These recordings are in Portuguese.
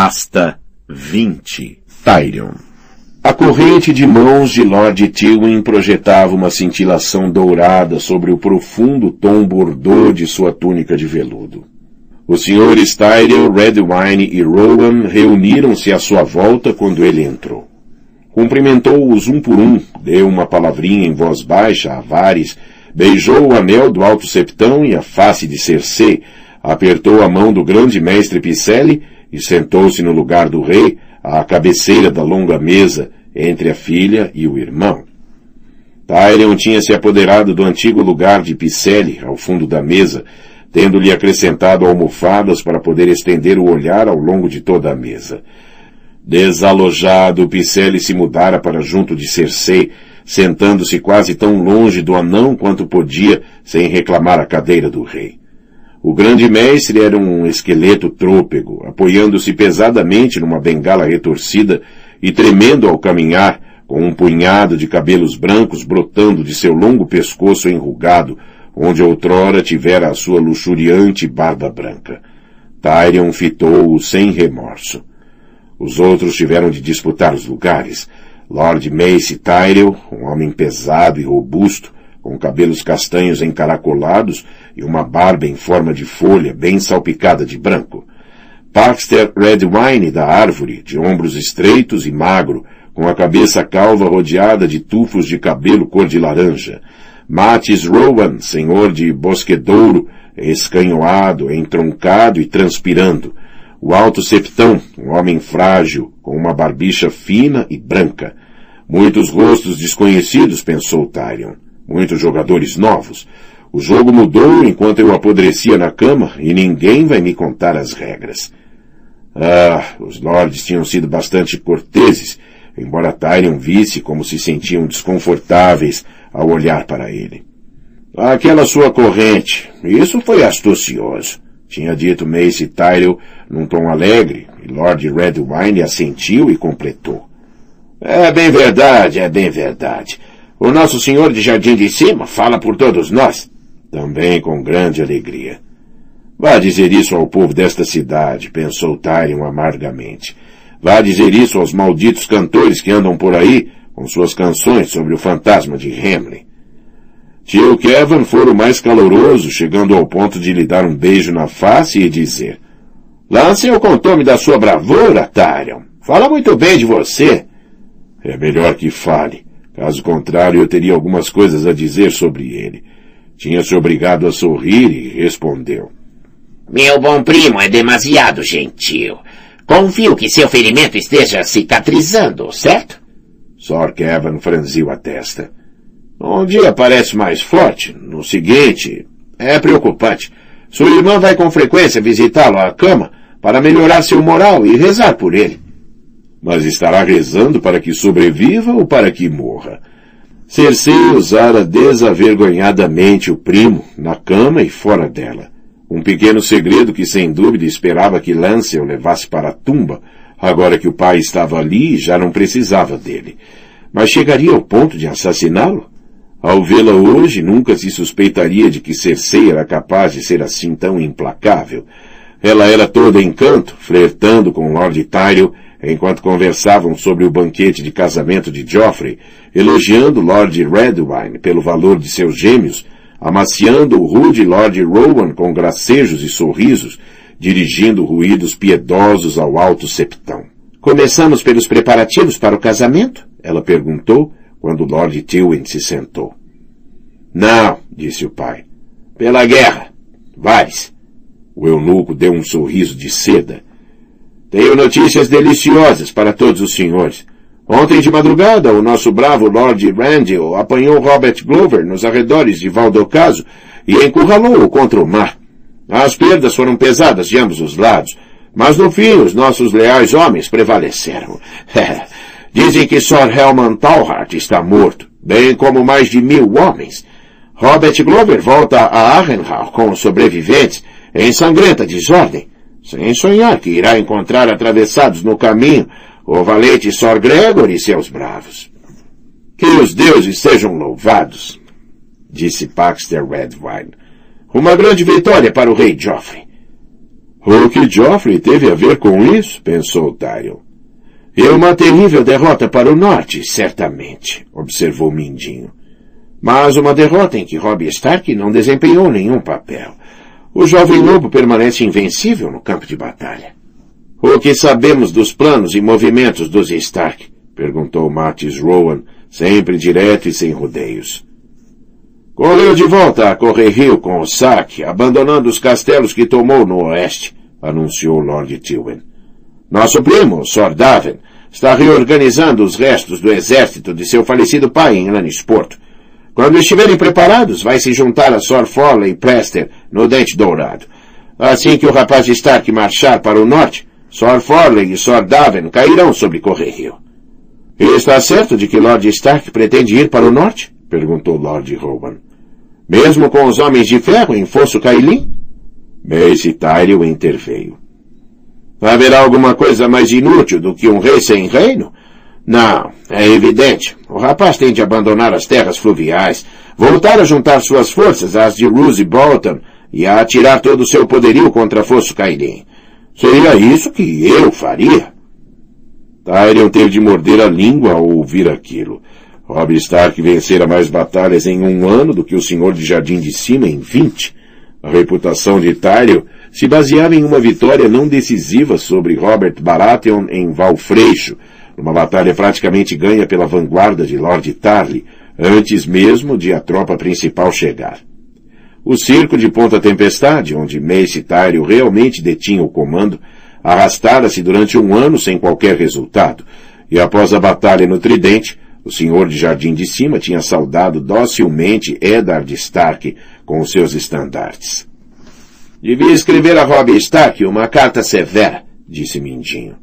Pasta 20 Tyrion A corrente de mãos de Lord Tywin projetava uma cintilação dourada sobre o profundo tom bordô de sua túnica de veludo. Os senhores Tyrion, Redwine e Rowan reuniram-se à sua volta quando ele entrou. Cumprimentou-os um por um, deu uma palavrinha em voz baixa a Varys, beijou o anel do alto septão e a face de Cersei, apertou a mão do grande mestre Picelli e sentou-se no lugar do rei, à cabeceira da longa mesa, entre a filha e o irmão. Tyrion tinha se apoderado do antigo lugar de Picelli, ao fundo da mesa, tendo-lhe acrescentado almofadas para poder estender o olhar ao longo de toda a mesa. Desalojado, Picelli se mudara para junto de Cersei, sentando-se quase tão longe do anão quanto podia, sem reclamar a cadeira do rei. O grande mestre era um esqueleto trôpego, apoiando-se pesadamente numa bengala retorcida e tremendo ao caminhar, com um punhado de cabelos brancos brotando de seu longo pescoço enrugado, onde outrora tivera a sua luxuriante barba branca. Tyrion fitou-o sem remorso. Os outros tiveram de disputar os lugares. Lord Mace Tyrell, um homem pesado e robusto, com cabelos castanhos encaracolados e uma barba em forma de folha bem salpicada de branco. Paxter Redwine da árvore, de ombros estreitos e magro, com a cabeça calva rodeada de tufos de cabelo cor de laranja. Matis Rowan, senhor de Bosquedouro, escanhoado, entroncado e transpirando o alto septão, um homem frágil, com uma barbicha fina e branca. Muitos rostos desconhecidos, pensou Tyrion. Muitos jogadores novos. O jogo mudou enquanto eu apodrecia na cama e ninguém vai me contar as regras. Ah, os lords tinham sido bastante corteses, embora Tyrion visse como se sentiam desconfortáveis ao olhar para ele. Aquela sua corrente, isso foi astucioso tinha dito Mace Tyrell num tom alegre, e Lord Redwine assentiu e completou. É bem verdade, é bem verdade. O nosso senhor de Jardim de Cima fala por todos nós. Também com grande alegria. Vá dizer isso ao povo desta cidade, pensou Tyrion amargamente. Vá dizer isso aos malditos cantores que andam por aí com suas canções sobre o fantasma de Hamlin. Tio Kevin fora o mais caloroso, chegando ao ponto de lhe dar um beijo na face e dizer, Lancel contou-me da sua bravura, Tyrion. Fala muito bem de você. É melhor que fale. Caso contrário, eu teria algumas coisas a dizer sobre ele. Tinha se obrigado a sorrir e respondeu. Meu bom primo é demasiado gentil. Confio que seu ferimento esteja cicatrizando, certo? Sor Kevin franziu a testa. Um dia parece mais forte, no seguinte, é preocupante. Sua irmã vai com frequência visitá-lo à cama para melhorar seu moral e rezar por ele. Mas estará rezando para que sobreviva ou para que morra? Cersei usara desavergonhadamente o primo, na cama e fora dela. Um pequeno segredo que sem dúvida esperava que Lancel levasse para a tumba, agora que o pai estava ali e já não precisava dele. Mas chegaria ao ponto de assassiná-lo? Ao vê-la hoje, nunca se suspeitaria de que Cersei era capaz de ser assim tão implacável. Ela era toda encanto, flertando com Lord Tyrell, enquanto conversavam sobre o banquete de casamento de Joffrey, elogiando Lord Redwine pelo valor de seus gêmeos, amaciando o rude Lord Rowan com gracejos e sorrisos, dirigindo ruídos piedosos ao alto septão. Começamos pelos preparativos para o casamento? Ela perguntou, quando Lord Tywin se sentou. Não, disse o pai. Pela guerra. Vais. O eunuco deu um sorriso de seda. Tenho notícias deliciosas para todos os senhores. Ontem de madrugada, o nosso bravo Lord Randall apanhou Robert Glover nos arredores de Valdocaso e encurralou-o contra o mar. As perdas foram pesadas de ambos os lados, mas no fim os nossos leais homens prevaleceram. Dizem que Sir Helman Talhart está morto, bem como mais de mil homens. Robert Glover volta a Arrenhal com os sobreviventes em sangrenta desordem, sem sonhar que irá encontrar atravessados no caminho o valente Sir Gregor e seus bravos. Que os deuses sejam louvados, disse Paxter Redwine. Uma grande vitória para o rei Joffrey. O que Joffrey teve a ver com isso? pensou Tyrion. E uma terrível derrota para o norte, certamente, observou Mindinho. Mas uma derrota em que Robb Stark não desempenhou nenhum papel. O jovem lobo permanece invencível no campo de batalha. O que sabemos dos planos e movimentos dos Stark? perguntou Martis Rowan, sempre direto e sem rodeios. Correu de volta a Correrio com o saque, abandonando os castelos que tomou no oeste, anunciou Lord Tywin. Nosso primo, Sor Daven, está reorganizando os restos do exército de seu falecido pai em Lannisporto. Quando estiverem preparados, vai se juntar a Sor Forley Prester no Dente Dourado. Assim que o rapaz Stark marchar para o norte, Sor Forley e Sor Daven cairão sobre Correio. E está certo de que Lord Stark pretende ir para o norte? perguntou Lord Rowan. Mesmo com os homens de ferro em Fosso Cailin? Mace Tyrell interveio. Haverá alguma coisa mais inútil do que um rei sem reino? Não, é evidente. O rapaz tem de abandonar as terras fluviais, voltar a juntar suas forças às de Roose Bolton e a atirar todo o seu poderio contra Fosso Cailin. Seria isso que eu faria. Tyrion teve de morder a língua ao ouvir aquilo. Robb Stark vencera mais batalhas em um ano do que o Senhor de Jardim de Cima em vinte. A reputação de Tyrion se baseava em uma vitória não decisiva sobre Robert Baratheon em Valfreixo, numa batalha praticamente ganha pela vanguarda de Lord Tarly, antes mesmo de a tropa principal chegar. O circo de Ponta Tempestade, onde Mace Tyrell realmente detinha o comando, arrastara-se durante um ano sem qualquer resultado, e após a batalha no Tridente, o senhor de Jardim de Cima tinha saudado docilmente Eddard Stark com os seus estandartes. Devia escrever a Robb Stark uma carta severa, disse Mindinho.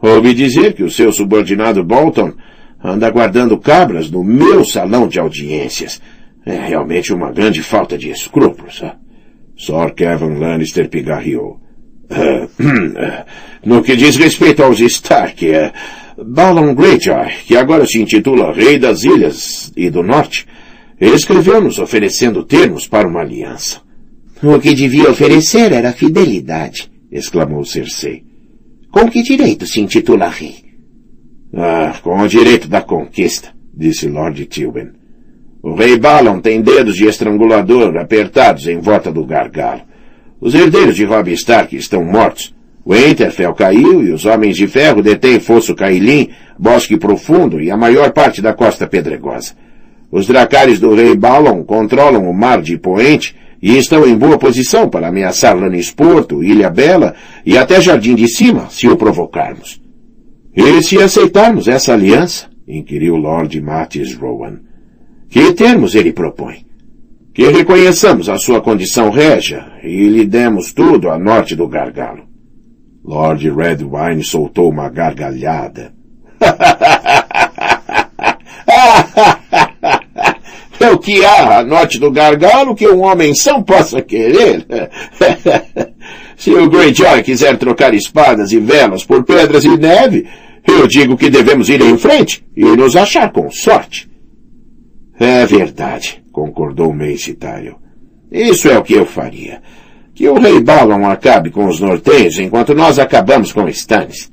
Ouvi dizer que o seu subordinado Bolton anda guardando cabras no meu salão de audiências, é realmente uma grande falta de escrúpulos. Sir Kevin Lannister pigarreou. no que diz respeito aos Stark, uh, Balon Greyjoy, que agora se intitula Rei das Ilhas e do Norte, escreveu-nos oferecendo termos para uma aliança. O que devia oferecer era fidelidade, exclamou Cersei. Com que direito se intitula rei? Ah, com o direito da conquista, disse Lord Tywin. O rei Balon tem dedos de estrangulador apertados em volta do gargalo. Os herdeiros de Robb Stark estão mortos. Winterfell caiu e os Homens de Ferro detêm Fosso Cailin, Bosque Profundo e a maior parte da Costa Pedregosa. Os dracares do rei Balon controlam o mar de Poente e estão em boa posição para ameaçar Lannisporto, Ilha Bela e até Jardim de Cima, se o provocarmos. E se aceitarmos essa aliança? inquiriu Lord Mattis Rowan. Que termos ele propõe? Que reconheçamos a sua condição régia e lhe demos tudo a norte do gargalo. Lord Redwine soltou uma gargalhada. é o que há a norte do gargalo que um homem são possa querer. Se o Greyjoy quiser trocar espadas e velas por pedras e neve, eu digo que devemos ir em frente e nos achar com sorte. É verdade, concordou Mace Tyrell. Isso é o que eu faria. Que o rei Balon acabe com os norteios enquanto nós acabamos com Stannis.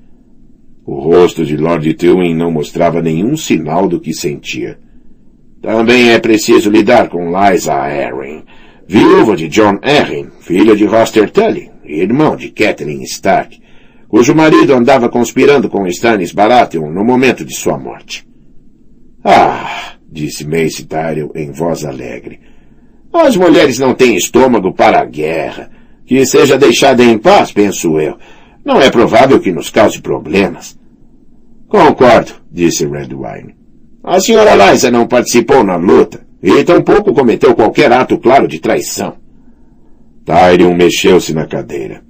O rosto de Lord Tywin não mostrava nenhum sinal do que sentia. Também é preciso lidar com Liza Arryn, viúva de John Arryn, filha de Roster Tully, irmão de Catelyn Stark, cujo marido andava conspirando com Stannis Baratheon no momento de sua morte. Ah, disse Mace Tyrell em voz alegre. As mulheres não têm estômago para a guerra. Que seja deixada em paz, penso eu. Não é provável que nos cause problemas. Concordo, disse Redwine. A senhora Liza não participou na luta e tampouco cometeu qualquer ato claro de traição. Tyrion mexeu-se na cadeira.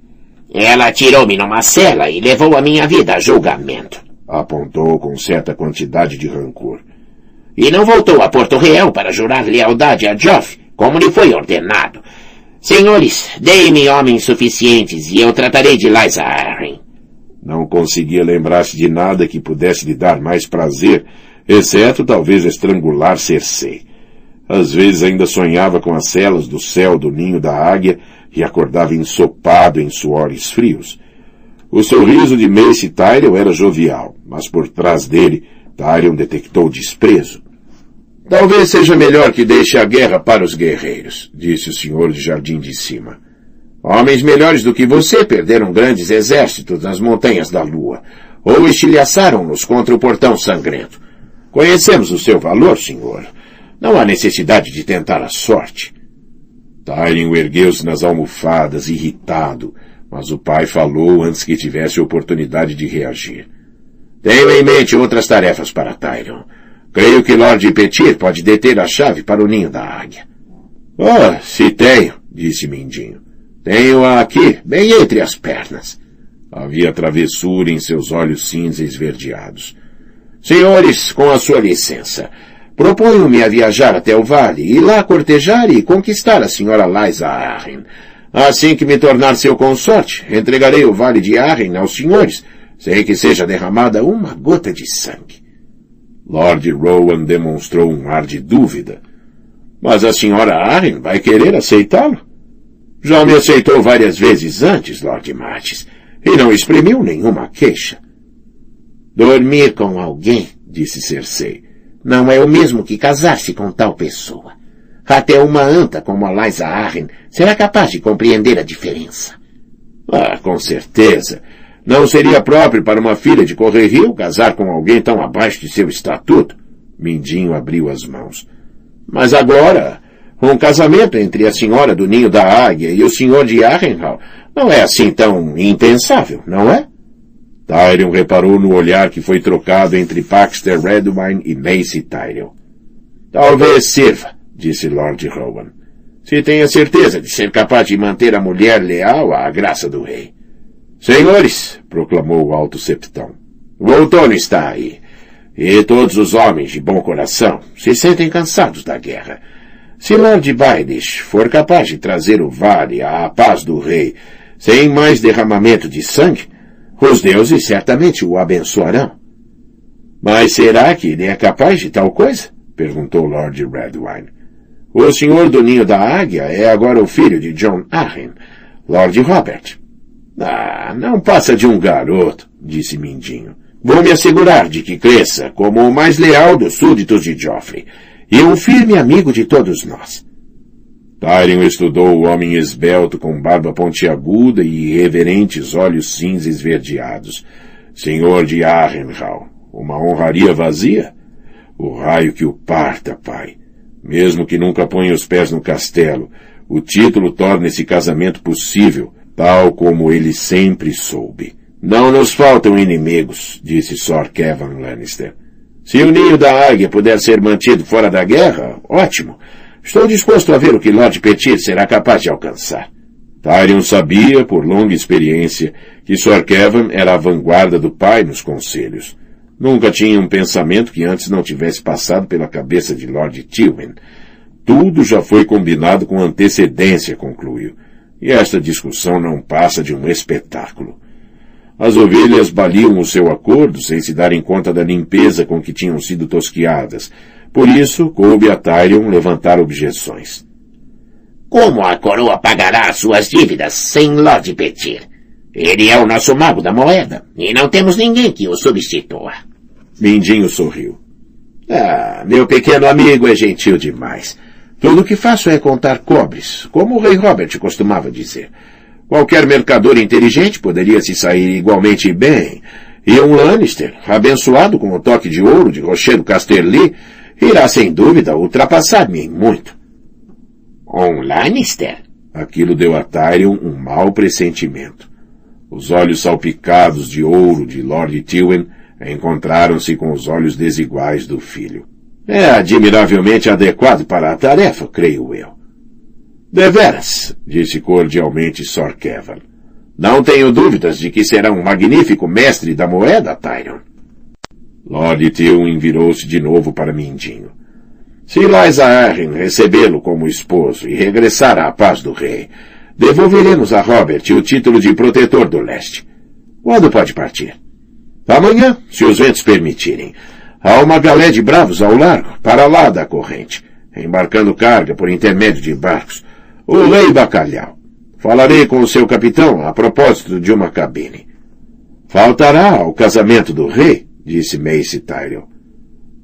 Ela tirou-me numa cela e levou a minha vida a julgamento. Apontou com certa quantidade de rancor e não voltou a Porto Real para jurar lealdade a Joff, como lhe foi ordenado. Senhores, deem-me homens suficientes e eu tratarei de Liza Arryn. Não conseguia lembrar-se de nada que pudesse lhe dar mais prazer, exceto talvez estrangular Cersei. Às vezes ainda sonhava com as celas do céu do ninho da águia, e acordava ensopado em suores frios. O sorriso de Mace Tyrell era jovial, mas por trás dele, Tyrion detectou desprezo. Talvez seja melhor que deixe a guerra para os guerreiros, disse o senhor de Jardim de Cima. Homens melhores do que você perderam grandes exércitos nas montanhas da lua, ou estilhaçaram-nos contra o portão sangrento. Conhecemos o seu valor, senhor. Não há necessidade de tentar a sorte. Tyrion ergueu-se nas almofadas, irritado, mas o pai falou antes que tivesse oportunidade de reagir. Tenho em mente outras tarefas para Tyrion. Creio que Lord Petir pode deter a chave para o ninho da águia. Oh, se tenho, disse Mindinho. Tenho-a aqui, bem entre as pernas. Havia travessura em seus olhos cinza esverdeados. Senhores, com a sua licença, proponho-me a viajar até o vale e lá cortejar e conquistar a senhora Liza Arryn. Assim que me tornar seu consorte, entregarei o vale de Arryn aos senhores, sem que seja derramada uma gota de sangue. Lord Rowan demonstrou um ar de dúvida. Mas a senhora Arryn vai querer aceitá-lo? Já me aceitou várias vezes antes, Lord Matis, e não exprimiu nenhuma queixa. Dormir com alguém, disse Cersei, não é o mesmo que casar-se com tal pessoa. Até uma anta como a Liza Arryn será capaz de compreender a diferença. Ah, com certeza. Não seria próprio para uma filha de Correrio casar com alguém tão abaixo de seu estatuto? Mindinho abriu as mãos. Mas agora, um casamento entre a senhora do Ninho da Águia e o senhor de Arrenhal não é assim tão impensável, não é? Tyrion reparou no olhar que foi trocado entre Paxter Redwine e Mace Tyrion. Talvez sirva, disse Lord Rowan. Se tenha certeza de ser capaz de manter a mulher leal à graça do rei. Senhores, proclamou o alto septão, o outono está aí, e todos os homens de bom coração se sentem cansados da guerra. Se Lord Baelish for capaz de trazer o vale à paz do rei, sem mais derramamento de sangue, os deuses certamente o abençoarão. Mas será que ele é capaz de tal coisa? perguntou Lord Redwine. O senhor do ninho da águia é agora o filho de John Arryn, Lord Robert. Ah, não passa de um garoto, disse Mindinho. Vou me assegurar de que cresça como o mais leal dos súditos de Joffrey e um firme amigo de todos nós. Tyrion estudou o homem esbelto com barba pontiaguda e irreverentes olhos cinza esverdeados. Senhor de Arrenhal, uma honraria vazia? O raio que o parta, pai. Mesmo que nunca ponha os pés no castelo, o título torna esse casamento possível tal como ele sempre soube. Não nos faltam inimigos, disse Sor Kevin Lannister. Se o ninho da águia puder ser mantido fora da guerra, ótimo. Estou disposto a ver o que Lord Petit será capaz de alcançar. Tyrion sabia, por longa experiência, que Sor Kevin era a vanguarda do pai nos conselhos. Nunca tinha um pensamento que antes não tivesse passado pela cabeça de Lord Tywin. Tudo já foi combinado com antecedência, concluiu. E esta discussão não passa de um espetáculo. As ovelhas baliam o seu acordo sem se darem conta da limpeza com que tinham sido tosquiadas. Por isso, coube a Tyrion levantar objeções. Como a coroa pagará suas dívidas sem Lord Petir? Ele é o nosso mago da moeda, e não temos ninguém que o substitua. Mindinho sorriu. Ah, meu pequeno amigo é gentil demais. Tudo o que faço é contar cobres, como o rei Robert costumava dizer. Qualquer mercador inteligente poderia se sair igualmente bem, e um Lannister, abençoado com o toque de ouro de Rochedo Casterly, irá sem dúvida ultrapassar-me em muito. Um Lannister? Aquilo deu a Tyrion um mau pressentimento. Os olhos salpicados de ouro de Lord Tywin encontraram-se com os olhos desiguais do filho. É admiravelmente adequado para a tarefa, creio eu. Deveras, disse cordialmente Sor Kevin. Não tenho dúvidas de que será um magnífico mestre da moeda, Tyrion. Lord Tywin virou-se de novo para Mindinho. Se Lysa Arryn recebê-lo como esposo e regressar à paz do rei, devolveremos a Robert o título de protetor do leste. Quando pode partir? Amanhã, se os ventos permitirem. Há uma galé de bravos ao largo, para lá da corrente, embarcando carga por intermédio de barcos. O rei Bacalhau. Falarei com o seu capitão a propósito de uma cabine. Faltará ao casamento do rei, disse Macy Tyrell.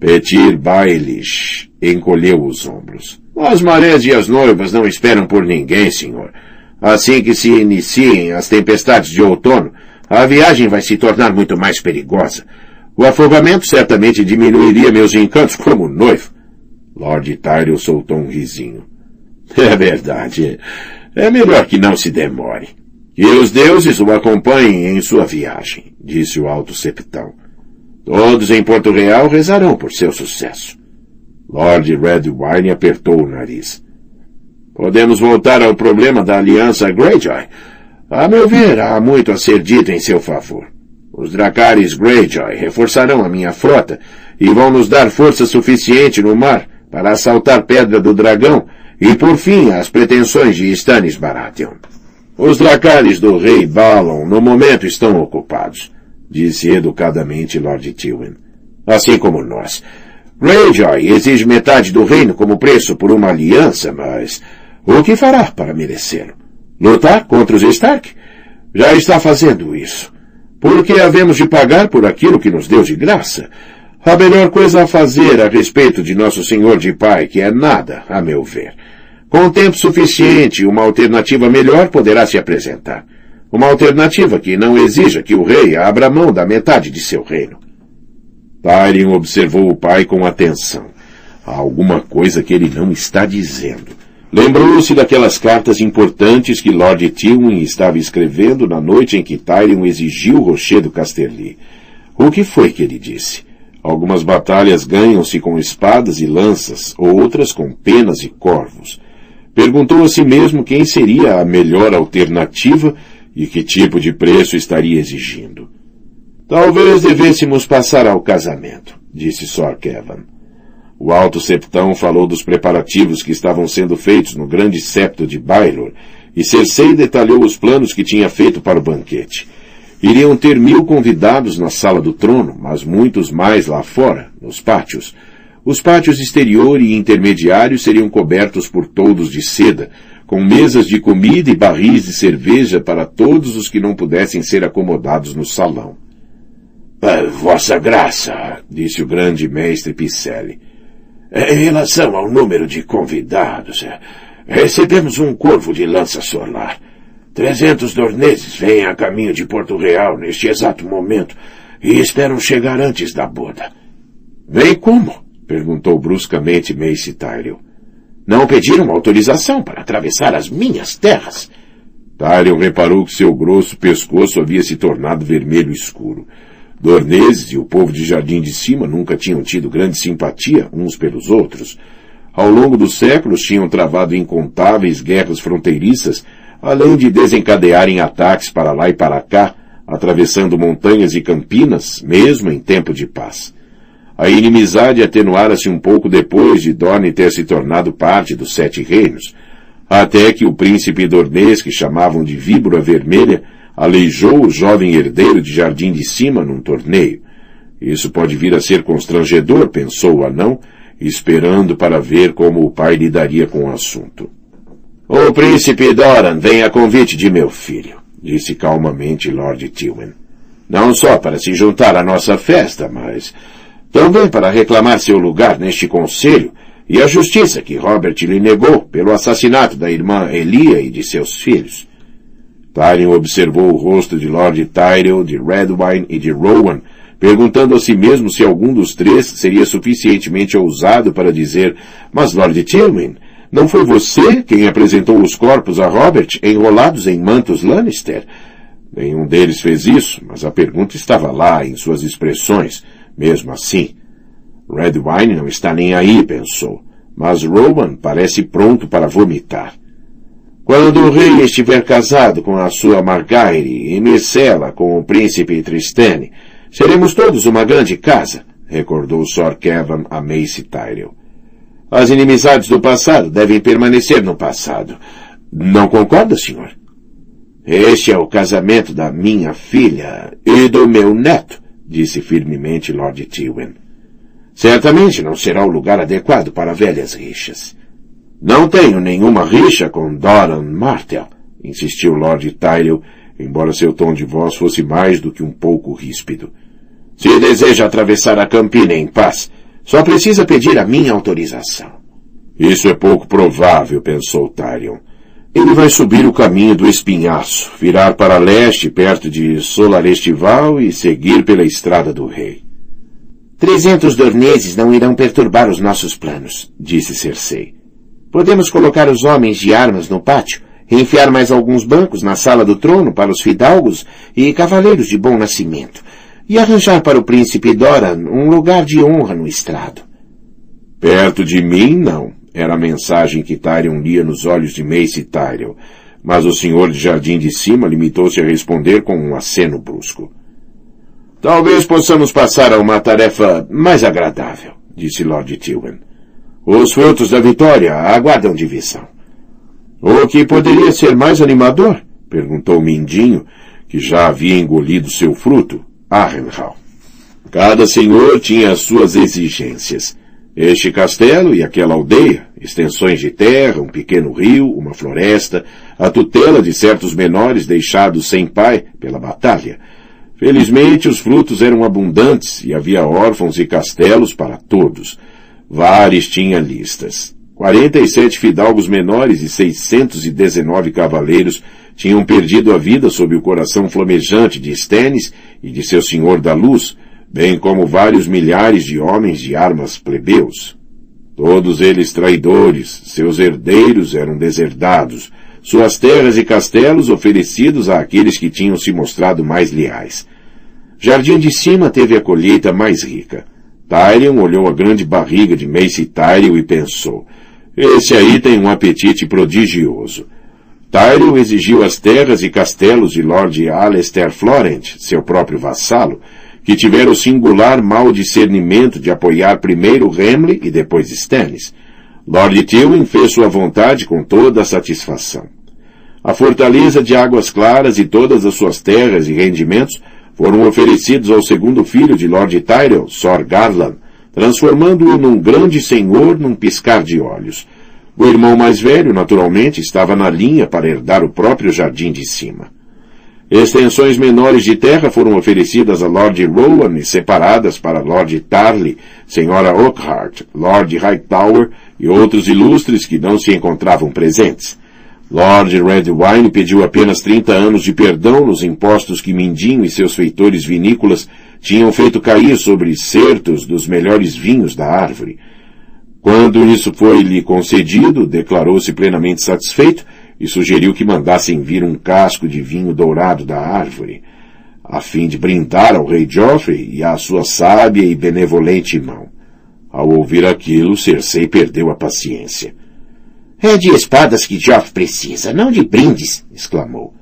Petir Baelish encolheu os ombros. As marés e as noivas não esperam por ninguém, senhor. Assim que se iniciem as tempestades de outono, a viagem vai se tornar muito mais perigosa. O afogamento certamente diminuiria meus encantos como noivo. Lord Tyrell soltou um risinho. É verdade. É melhor que não se demore. Que os deuses o acompanhem em sua viagem, disse o alto septão. Todos em Porto Real rezarão por seu sucesso. Lord Redwine apertou o nariz. Podemos voltar ao problema da aliança Greyjoy. A meu ver, há muito a ser dito em seu favor. Os Dracarys Greyjoy reforçarão a minha frota e vão nos dar força suficiente no mar para assaltar Pedra do Dragão e por fim as pretensões de Stannis Baratheon. Os Dracarys do rei Balon no momento estão ocupados, disse educadamente Lord Tywin. Assim como nós. Greyjoy exige metade do reino como preço por uma aliança, mas o que fará para merecê-lo? Lutar contra os Stark? Já está fazendo isso. Por que havemos de pagar por aquilo que nos deu de graça? A melhor coisa a fazer a respeito de nosso Senhor de Pai, que é nada, a meu ver. Com tempo suficiente, uma alternativa melhor poderá se apresentar. Uma alternativa que não exija que o rei abra mão da metade de seu reino. Tyrion observou o pai com atenção. Há alguma coisa que ele não está dizendo. Lembrou-se daquelas cartas importantes que Lord Tywin estava escrevendo na noite em que Tyrion exigiu o rochedo Casterly. O que foi que ele disse? Algumas batalhas ganham-se com espadas e lanças, outras com penas e corvos. Perguntou a si mesmo quem seria a melhor alternativa e que tipo de preço estaria exigindo. Talvez devêssemos passar ao casamento, disse Sor Kevin. O alto septão falou dos preparativos que estavam sendo feitos no grande septo de Bailor, e Cersei detalhou os planos que tinha feito para o banquete. Iriam ter mil convidados na sala do trono, mas muitos mais lá fora, nos pátios. Os pátios exterior e intermediário seriam cobertos por toldos de seda, com mesas de comida e barris de cerveja para todos os que não pudessem ser acomodados no salão. Ah, Vossa Graça, disse o grande mestre Picelli, em relação ao número de convidados, é, recebemos um corvo de lança solar. Trezentos dorneses vêm a caminho de Porto Real neste exato momento e esperam chegar antes da boda. Vem como? perguntou bruscamente Mace Tyrell. Não pediram autorização para atravessar as minhas terras. Tyrion reparou que seu grosso pescoço havia se tornado vermelho escuro. Dorneses e o povo de Jardim de Cima nunca tinham tido grande simpatia uns pelos outros. Ao longo dos séculos tinham travado incontáveis guerras fronteiriças, além de desencadearem ataques para lá e para cá, atravessando montanhas e campinas, mesmo em tempo de paz. A inimizade atenuara-se um pouco depois de Dorne ter se tornado parte dos Sete Reinos, até que o príncipe dornês que chamavam de Víbora Vermelha aleijou o jovem herdeiro de Jardim de Cima num torneio. Isso pode vir a ser constrangedor, pensou o anão, esperando para ver como o pai lidaria com o assunto. O príncipe Doran vem a convite de meu filho, disse calmamente Lord Tywin. Não só para se juntar à nossa festa, mas também para reclamar seu lugar neste conselho e a justiça que Robert lhe negou pelo assassinato da irmã Elia e de seus filhos. Tyrion observou o rosto de Lord Tyrell, de Redwine e de Rowan, perguntando a si mesmo se algum dos três seria suficientemente ousado para dizer, mas Lord Tywin, não foi você quem apresentou os corpos a Robert enrolados em mantos Lannister? Nenhum deles fez isso, mas a pergunta estava lá em suas expressões, mesmo assim. Redwine não está nem aí, pensou, mas Rowan parece pronto para vomitar. Quando o rei estiver casado com a sua Margaire e Myrcella com o príncipe Tristane, seremos todos uma grande casa, recordou Sor Kevin a Mace Tyrell. As inimizades do passado devem permanecer no passado. Não concorda, senhor? Este é o casamento da minha filha e do meu neto, disse firmemente Lord Tywin. Certamente não será o lugar adequado para velhas rixas. Não tenho nenhuma rixa com Doran Martel, insistiu Lord Tyrell, embora seu tom de voz fosse mais do que um pouco ríspido. Se deseja atravessar a campina em paz, só precisa pedir a minha autorização. Isso é pouco provável, pensou Tyrion. Ele vai subir o caminho do espinhaço, virar para leste perto de Solarestival e seguir pela estrada do rei. Trezentos dorneses não irão perturbar os nossos planos, disse Cersei. Podemos colocar os homens de armas no pátio, enfiar mais alguns bancos na sala do trono para os fidalgos e cavaleiros de bom nascimento, e arranjar para o príncipe Doran um lugar de honra no estrado. Perto de mim, não, era a mensagem que Tyrion lia nos olhos de Mace Tyrell, mas o senhor de Jardim de Cima limitou-se a responder com um aceno brusco. Talvez possamos passar a uma tarefa mais agradável, disse Lord Tywin. Os frutos da vitória aguardam divisão. O que poderia ser mais animador? perguntou Mindinho, que já havia engolido seu fruto, Arrenhal. Cada senhor tinha as suas exigências. Este castelo e aquela aldeia, extensões de terra, um pequeno rio, uma floresta, a tutela de certos menores deixados sem pai pela batalha. Felizmente os frutos eram abundantes e havia órfãos e castelos para todos. Vares tinha listas. Quarenta e sete fidalgos menores e seiscentos e dezenove cavaleiros tinham perdido a vida sob o coração flamejante de Stennis e de seu senhor da luz, bem como vários milhares de homens de armas plebeus. Todos eles traidores, seus herdeiros eram deserdados, suas terras e castelos oferecidos àqueles que tinham se mostrado mais leais. Jardim de Cima teve a colheita mais rica. Tyrion olhou a grande barriga de Mace Tyrell e pensou, esse aí tem um apetite prodigioso. Tyrion exigiu as terras e castelos de Lord Alester Florent, seu próprio vassalo, que tivera o singular mau discernimento de apoiar primeiro Remley e depois Stannis. Lord Tywin fez sua vontade com toda a satisfação. A fortaleza de Águas Claras e todas as suas terras e rendimentos foram oferecidos ao segundo filho de Lord Tyrell, Sor Garland, transformando-o num grande senhor num piscar de olhos. O irmão mais velho, naturalmente, estava na linha para herdar o próprio jardim de cima. Extensões menores de terra foram oferecidas a Lord Rowan e separadas para Lord Tarley, Senhora Oakhart, Lord Hightower e outros ilustres que não se encontravam presentes. Lord Redwine pediu apenas 30 anos de perdão nos impostos que Mindinho e seus feitores vinícolas tinham feito cair sobre certos dos melhores vinhos da árvore. Quando isso foi-lhe concedido, declarou-se plenamente satisfeito e sugeriu que mandassem vir um casco de vinho dourado da árvore, a fim de brindar ao rei Joffrey e à sua sábia e benevolente mão. Ao ouvir aquilo, Cersei perdeu a paciência. É de espadas que Joffrey precisa, não de brindes, exclamou.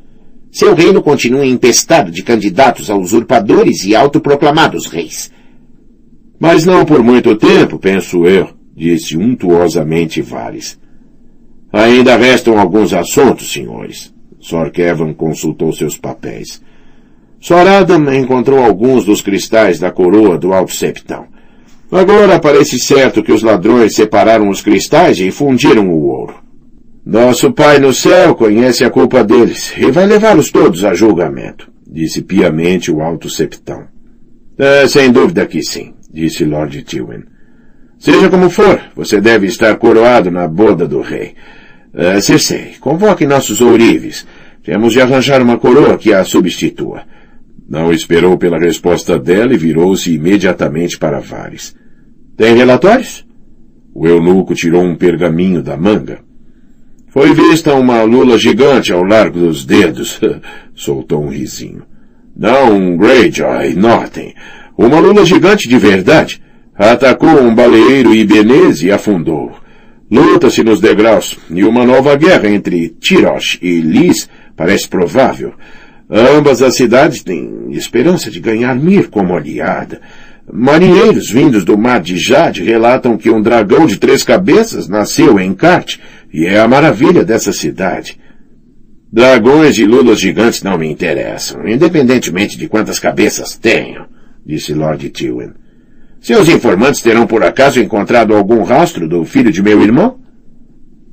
Seu reino continua empestado de candidatos a usurpadores e autoproclamados reis. Mas não por muito tempo, penso eu, disse untuosamente Varys. Ainda restam alguns assuntos, senhores. Sor Kevin consultou seus papéis. Sor Adam encontrou alguns dos cristais da coroa do Alto Septão. Agora parece certo que os ladrões separaram os cristais e fundiram o ouro. Nosso Pai no céu conhece a culpa deles e vai levá-los todos a julgamento, disse piamente o Alto Septão. É, sem dúvida que sim, disse Lord Tywin. Seja como for, você deve estar coroado na boda do rei. Uh, Cersei, convoque nossos ourives. Temos de arranjar uma coroa que a substitua. Não esperou pela resposta dela e virou-se imediatamente para Vares. Tem relatórios? O eunuco tirou um pergaminho da manga. Foi vista uma lula gigante ao largo dos dedos. Soltou um risinho. Não Greyjoy, notem. Uma lula gigante de verdade. Atacou um baleeiro ibenês e afundou. Luta-se nos degraus, e uma nova guerra entre Tirosh e Lis parece provável. Ambas as cidades têm esperança de ganhar Mir como aliada. Marinheiros vindos do mar de Jade relatam que um dragão de três cabeças nasceu em Kart e é a maravilha dessa cidade. Dragões e lulas gigantes não me interessam, independentemente de quantas cabeças tenham, disse Lord Tywin. Seus informantes terão por acaso encontrado algum rastro do filho de meu irmão?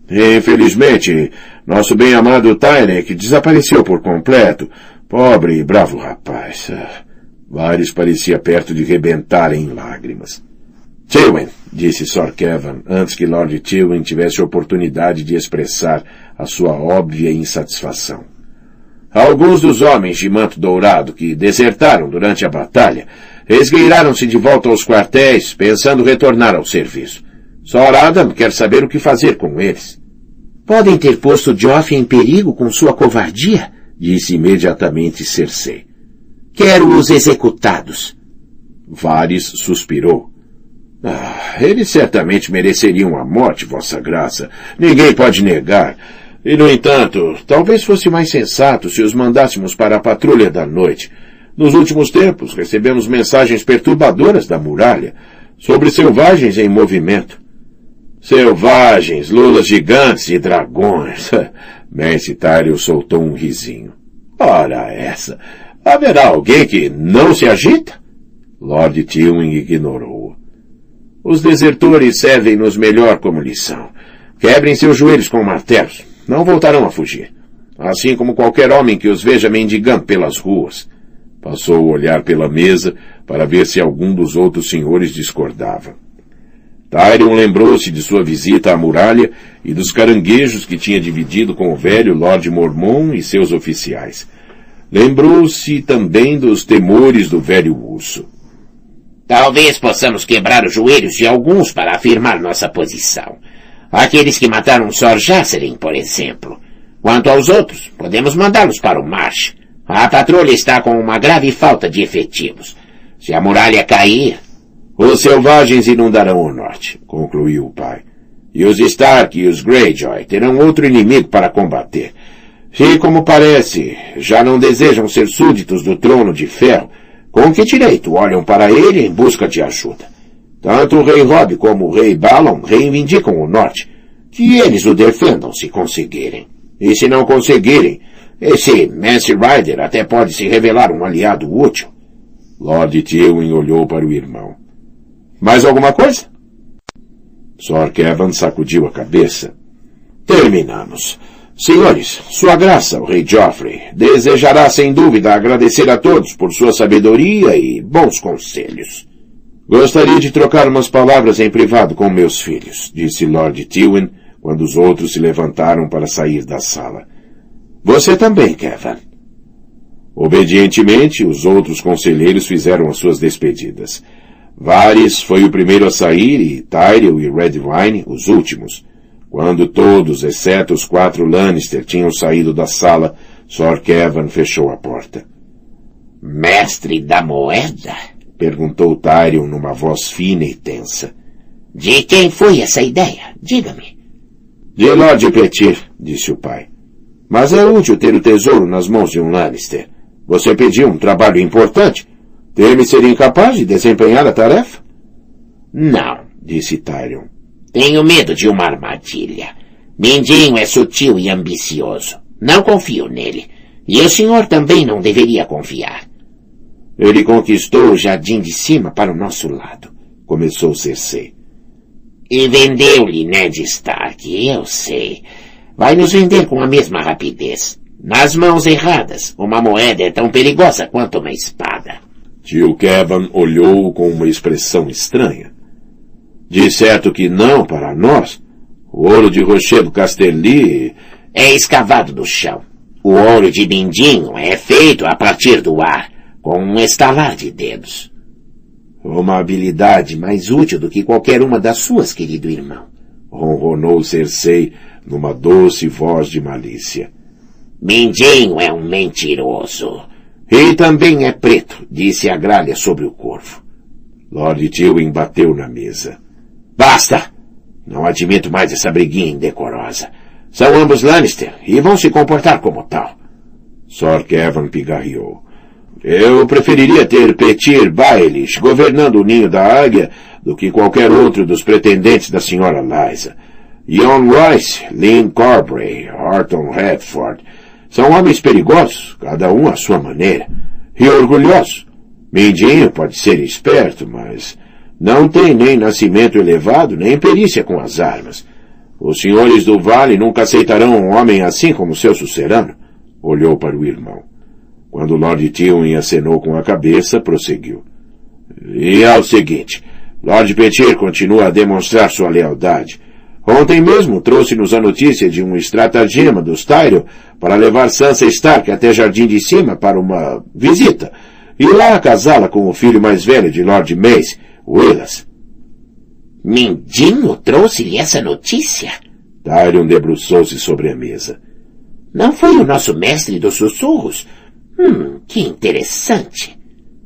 Infelizmente, nosso bem-amado Tyrek desapareceu por completo. Pobre e bravo rapaz. Varys parecia perto de rebentar em lágrimas. Tywin, disse Sir Kevin, antes que Lord Tywin tivesse oportunidade de expressar a sua óbvia insatisfação. Alguns dos homens de manto dourado que desertaram durante a batalha esgueiraram-se de volta aos quartéis, pensando retornar ao serviço. Sir Adam quer saber o que fazer com eles. Podem ter posto Joffrey em perigo com sua covardia? disse imediatamente Cersei. Quero-os executados. Varys suspirou. Ah, eles certamente mereceriam a morte, Vossa Graça. Ninguém pode negar. E, no entanto, talvez fosse mais sensato se os mandássemos para a patrulha da noite. Nos últimos tempos, recebemos mensagens perturbadoras da muralha sobre selvagens em movimento. Selvagens, lulas gigantes e dragões. Mestre Tyrion soltou um risinho. Ora essa! Haverá alguém que não se agita? Lord Tywin ignorou. Os desertores servem-nos melhor como lição. Quebrem seus joelhos com martelos. Não voltarão a fugir. Assim como qualquer homem que os veja mendigando pelas ruas. Passou o olhar pela mesa para ver se algum dos outros senhores discordava. Tyrion lembrou-se de sua visita à muralha e dos caranguejos que tinha dividido com o velho Lord Mormon e seus oficiais. Lembrou-se também dos temores do velho urso. Talvez possamos quebrar os joelhos de alguns para afirmar nossa posição. Aqueles que mataram Sor Jasserin, por exemplo. Quanto aos outros, podemos mandá-los para o marche. A patrulha está com uma grave falta de efetivos. Se a muralha cair... Os selvagens inundarão o norte, concluiu o pai. E os Stark e os Greyjoy terão outro inimigo para combater. E, como parece, já não desejam ser súditos do trono de ferro, com que direito olham para ele em busca de ajuda? Tanto o rei Rob como o rei Balon reivindicam o norte. Que eles o defendam se conseguirem. E se não conseguirem, esse Mance Rider até pode se revelar um aliado útil. Lord Tywin olhou para o irmão. Mais alguma coisa? Sor Kevin sacudiu a cabeça. Terminamos. Senhores, Sua Graça, o Rei Joffrey, desejará sem dúvida agradecer a todos por sua sabedoria e bons conselhos. Gostaria de trocar umas palavras em privado com meus filhos, disse Lord Tywin, quando os outros se levantaram para sair da sala. Você também, Kevin. Obedientemente, os outros conselheiros fizeram as suas despedidas. Varys foi o primeiro a sair e Tyrell e Redwine os últimos. Quando todos, exceto os quatro Lannister, tinham saído da sala, Sor Kevin fechou a porta. Mestre da moeda? Perguntou Tyrion numa voz fina e tensa. De quem foi essa ideia? Diga-me. De Lord Petir, disse o pai. Mas é útil ter o tesouro nas mãos de um Lannister. Você pediu um trabalho importante. Teme ser incapaz de desempenhar a tarefa? Não, disse Tyrion. Tenho medo de uma armadilha. Mindinho é sutil e ambicioso. Não confio nele. E o senhor também não deveria confiar. Ele conquistou o jardim de cima para o nosso lado, começou Cersei. E vendeu-lhe Ned Stark, eu sei. Vai nos vender com a mesma rapidez. Nas mãos erradas, uma moeda é tão perigosa quanto uma espada. Tio Kevin olhou com uma expressão estranha. De certo que não para nós. O ouro de Rochedo Castelli é escavado do chão. O ouro de Mindinho é feito a partir do ar, com um estalar de dedos. Uma habilidade mais útil do que qualquer uma das suas, querido irmão. Ronronou Cersei numa doce voz de malícia. Mindinho é um mentiroso. E também é preto, disse a gralha sobre o corvo. Lord Tywin bateu na mesa. Basta! Não admito mais essa briguinha indecorosa. São ambos Lannister e vão se comportar como tal. Sor Kevin pigarreou. Eu preferiria ter Petir Baelish governando o ninho da águia do que qualquer outro dos pretendentes da senhora Liza. Ion Royce, Lynn Corbray, Horton Redford, são homens perigosos, cada um à sua maneira, e orgulhosos. Mindinho pode ser esperto, mas não tem nem nascimento elevado, nem perícia com as armas. Os senhores do vale nunca aceitarão um homem assim como seu sucerano. Olhou para o irmão. Quando Lord Tywin acenou com a cabeça, prosseguiu. E é o seguinte, Lord Petir continua a demonstrar sua lealdade. Ontem mesmo trouxe-nos a notícia de um estratagema dos Tyrion para levar Sansa Stark até Jardim de Cima para uma visita, e lá casá-la com o filho mais velho de Lord Mace, Willas. Mindinho trouxe-lhe essa notícia? Tyrion debruçou-se sobre a mesa. Não foi o nosso mestre dos sussurros? Hum, que interessante.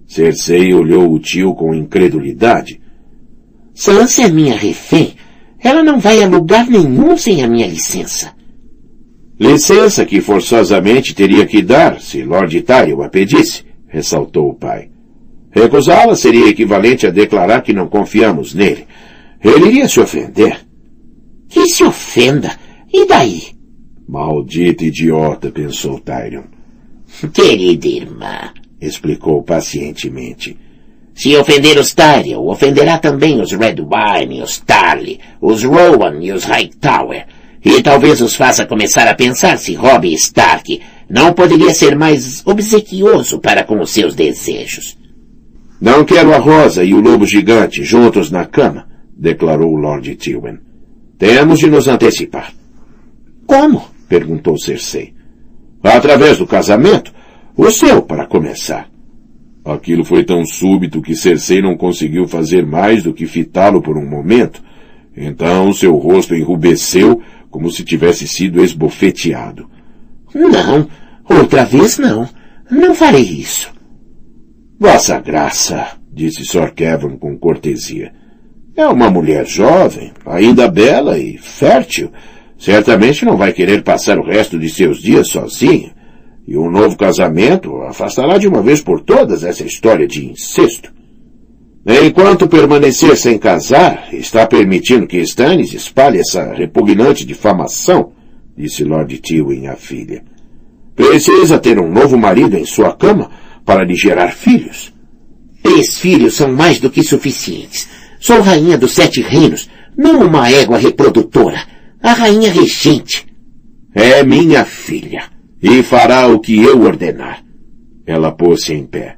Cersei olhou o tio com incredulidade. Sansa é minha refém. Ela não vai a lugar nenhum sem a minha licença. Licença que forçosamente teria que dar, se Lord Tyrell a pedisse, ressaltou o pai. Recusá-la seria equivalente a declarar que não confiamos nele. Ele iria se ofender. Que se ofenda. E daí? Maldito idiota, pensou Tyrion. Querida irmã, explicou pacientemente. Se ofender os Tyrion, ofenderá também os Redwine, os Tarly, os Rowan e os Hightower. E talvez os faça começar a pensar se Robb Stark não poderia ser mais obsequioso para com os seus desejos. Não quero a Rosa e o Lobo Gigante juntos na cama, declarou Lord Tywin. Temos de nos antecipar. Como? perguntou Cersei. Através do casamento? O seu, para começar. Aquilo foi tão súbito que Cersei não conseguiu fazer mais do que fitá-lo por um momento. Então seu rosto enrubesceu como se tivesse sido esbofeteado. Não, outra vez não. Não farei isso. Vossa Graça, disse Sir Kevin com cortesia. É uma mulher jovem, ainda bela e fértil. Certamente não vai querer passar o resto de seus dias sozinha. E um novo casamento afastará de uma vez por todas essa história de incesto. Enquanto permanecer sem casar, está permitindo que Stannis espalhe essa repugnante difamação, disse Lord Tywin à filha. Precisa ter um novo marido em sua cama para lhe gerar filhos. Três filhos são mais do que suficientes. Sou rainha dos sete reinos, não uma égua reprodutora. A rainha regente. É minha filha e fará o que eu ordenar. Ela pôs-se em pé.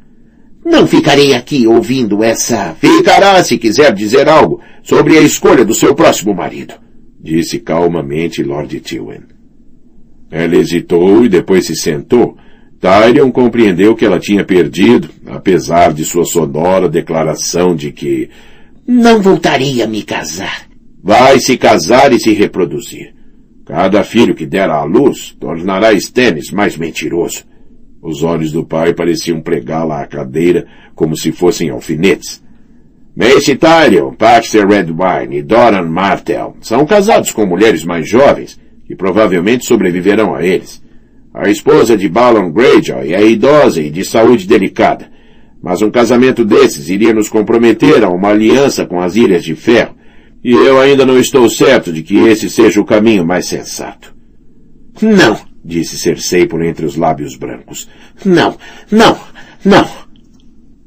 Não ficarei aqui ouvindo essa... Ficará se quiser dizer algo sobre a escolha do seu próximo marido, disse calmamente Lord Tywin. Ela hesitou e depois se sentou. Tyrion compreendeu que ela tinha perdido, apesar de sua sonora declaração de que não voltarei a me casar. Vai se casar e se reproduzir. Cada filho que der à luz tornará Stennis mais mentiroso. Os olhos do pai pareciam pregá-la à cadeira como se fossem alfinetes. Mace Tyrion, Baxter Redwine e Doran Martell são casados com mulheres mais jovens que provavelmente sobreviverão a eles. A esposa de Balon Greyjoy é idosa e de saúde delicada, mas um casamento desses iria nos comprometer a uma aliança com as Ilhas de Ferro, e eu ainda não estou certo de que esse seja o caminho mais sensato. Não, disse Cersei por entre os lábios brancos. Não, não, não.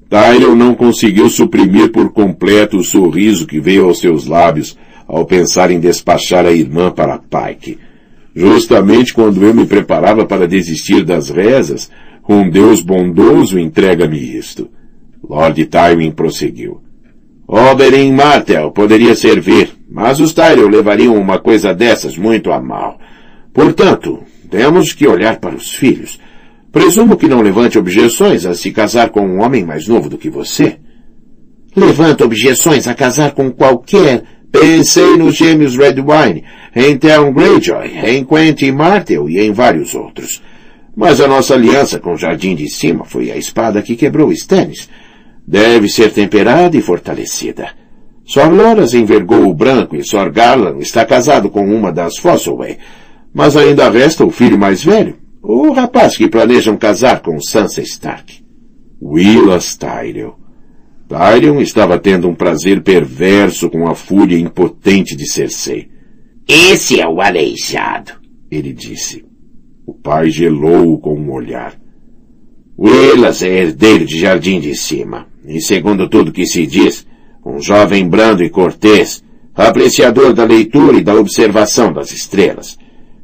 Tyrion não conseguiu suprimir por completo o sorriso que veio aos seus lábios ao pensar em despachar a irmã para Pike. Justamente quando eu me preparava para desistir das rezas, um Deus bondoso entrega-me isto. Lord Tywin prosseguiu. Oberyn Martell poderia servir, mas os Tyrell levariam uma coisa dessas muito a mal. Portanto, temos que olhar para os filhos. Presumo que não levante objeções a se casar com um homem mais novo do que você. Levanta objeções a casar com qualquer... Pensei nos gêmeos Redwine, em Theon Greyjoy, em Quentin Martell e em vários outros. Mas a nossa aliança com o Jardim de Cima foi a espada que quebrou Stannis. Deve ser temperada e fortalecida. Sor Loras envergou o branco e Sor Garland está casado com uma das Fosselway. Mas ainda resta o filho mais velho, o rapaz que planejam casar com Sansa Stark. Willas Tyrell. Tyrion estava tendo um prazer perverso com a fúria impotente de Cersei. Esse é o aleijado, ele disse. O pai gelou-o com um olhar. Willas é herdeiro de Jardim de Cima, e segundo tudo que se diz, um jovem brando e cortês, apreciador da leitura e da observação das estrelas.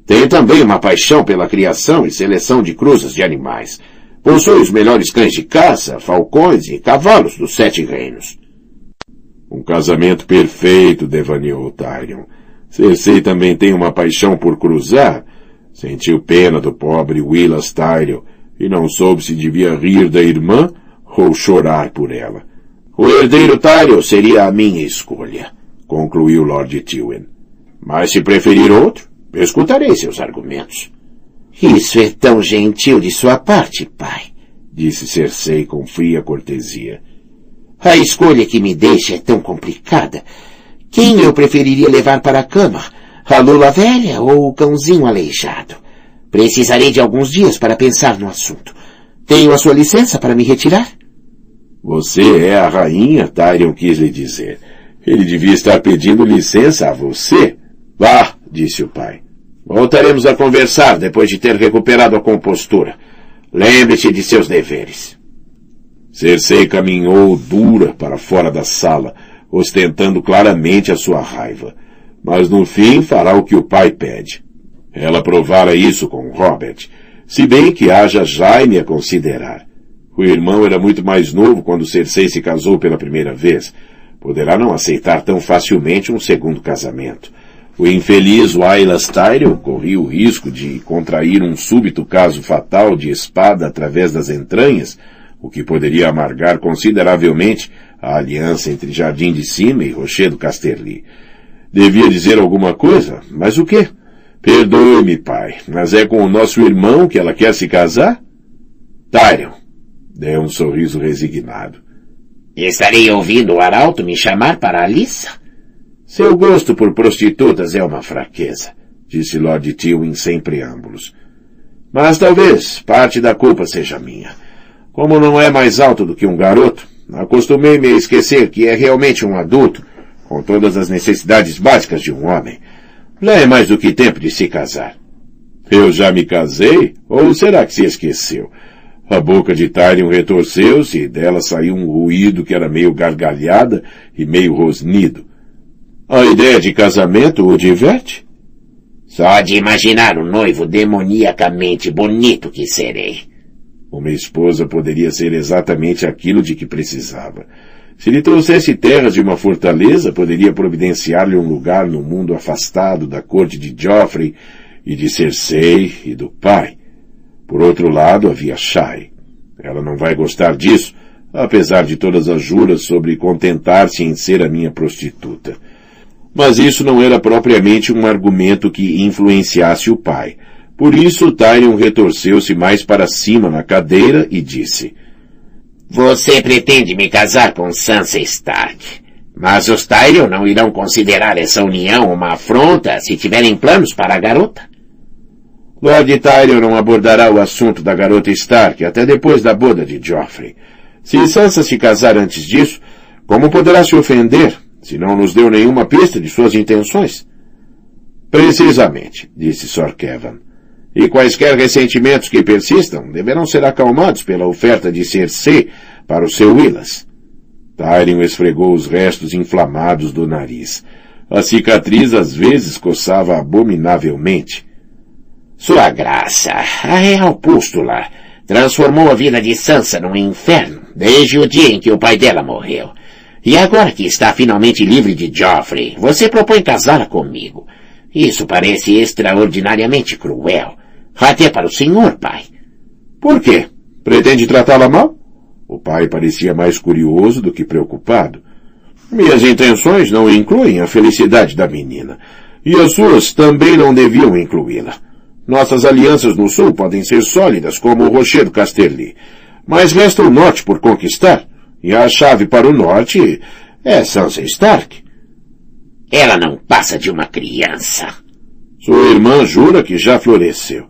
Tem também uma paixão pela criação e seleção de cruzas de animais. Possui os melhores cães de caça, falcões e cavalos dos sete reinos. Um casamento perfeito, devaneou Tyrion. Cersei também tem uma paixão por cruzar. Sentiu pena do pobre Willas Tyrion e não soube se devia rir da irmã ou chorar por ela. O herdeiro Tyrion seria a minha escolha, concluiu Lord Tywin. Mas se preferir outro, escutarei seus argumentos. Isso é tão gentil de sua parte, pai, disse Cersei com fria cortesia. A escolha que me deixa é tão complicada. Quem eu preferiria levar para a cama? A Lula velha ou o cãozinho aleijado? Precisarei de alguns dias para pensar no assunto. Tenho a sua licença para me retirar? Você é a rainha, Tyrion quis lhe dizer. Ele devia estar pedindo licença a você. Vá, disse o pai. Voltaremos a conversar depois de ter recuperado a compostura. Lembre-se de seus deveres. Cersei caminhou dura para fora da sala, ostentando claramente a sua raiva. Mas no fim fará o que o pai pede. Ela provara isso com Robert, se bem que haja Jaime a considerar. O irmão era muito mais novo quando Cersei se casou pela primeira vez. Poderá não aceitar tão facilmente um segundo casamento. O infeliz Wylas Tyrion corria o risco de contrair um súbito caso fatal de espada através das entranhas, o que poderia amargar consideravelmente a aliança entre Jardim de Cima e Rochedo Casterly. Devia dizer alguma coisa, mas o quê? Perdoe-me, pai, mas é com o nosso irmão que ela quer se casar? Tyrion, deu um sorriso resignado. Estarei ouvindo o arauto me chamar para a liça? Seu gosto por prostitutas é uma fraqueza, disse Lord Tywin sem preâmbulos. Mas talvez parte da culpa seja minha. Como não é mais alto do que um garoto, acostumei-me a esquecer que é realmente um adulto, com todas as necessidades básicas de um homem. Já é mais do que tempo de se casar. Eu já me casei? Ou será que se esqueceu? A boca de Tyrion retorceu-se e dela saiu um ruído que era meio gargalhada e meio rosnido. A ideia de casamento o diverte? Só de imaginar o noivo demoniacamente bonito que serei. Uma esposa poderia ser exatamente aquilo de que precisava. Se lhe trouxesse terras de uma fortaleza, poderia providenciar-lhe um lugar no mundo afastado da corte de Joffrey e de Cersei e do pai. Por outro lado, havia Shai. Ela não vai gostar disso, apesar de todas as juras sobre contentar-se em ser a minha prostituta. Mas isso não era propriamente um argumento que influenciasse o pai. Por isso, Tyrion retorceu-se mais para cima na cadeira e disse, Você pretende me casar com Sansa Stark. Mas os Tyrion não irão considerar essa união uma afronta se tiverem planos para a garota? Lord Tyrion não abordará o assunto da garota Stark até depois da boda de Joffrey. Se Sansa se casar antes disso, como poderá se ofender se não nos deu nenhuma pista de suas intenções? Precisamente, disse Sir Kevin. E quaisquer ressentimentos que persistam deverão ser acalmados pela oferta de Cersei para o seu Willas. Tyrion esfregou os restos inflamados do nariz. A cicatriz às vezes coçava abominavelmente. Sua graça, a real pústula, transformou a vida de Sansa num inferno desde o dia em que o pai dela morreu. E agora que está finalmente livre de Joffrey, você propõe casá-la comigo. Isso parece extraordinariamente cruel. Até para o senhor, pai. Por quê? Pretende tratá-la mal? O pai parecia mais curioso do que preocupado. Minhas intenções não incluem a felicidade da menina. E as suas também não deviam incluí-la. Nossas alianças no sul podem ser sólidas como o rochedo Casterly. Mas resta o norte por conquistar. E a chave para o norte é Sansa Stark. Ela não passa de uma criança. Sua irmã jura que já floresceu.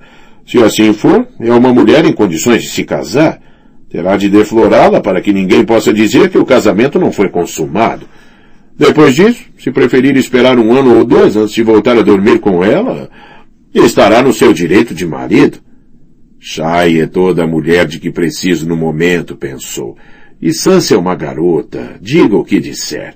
Se assim for, é uma mulher em condições de se casar. Terá de deflorá-la para que ninguém possa dizer que o casamento não foi consumado. Depois disso, se preferir esperar um ano ou dois antes de voltar a dormir com ela, estará no seu direito de marido. Shai é toda a mulher de que preciso no momento, pensou. E Sansa é uma garota, diga o que disser.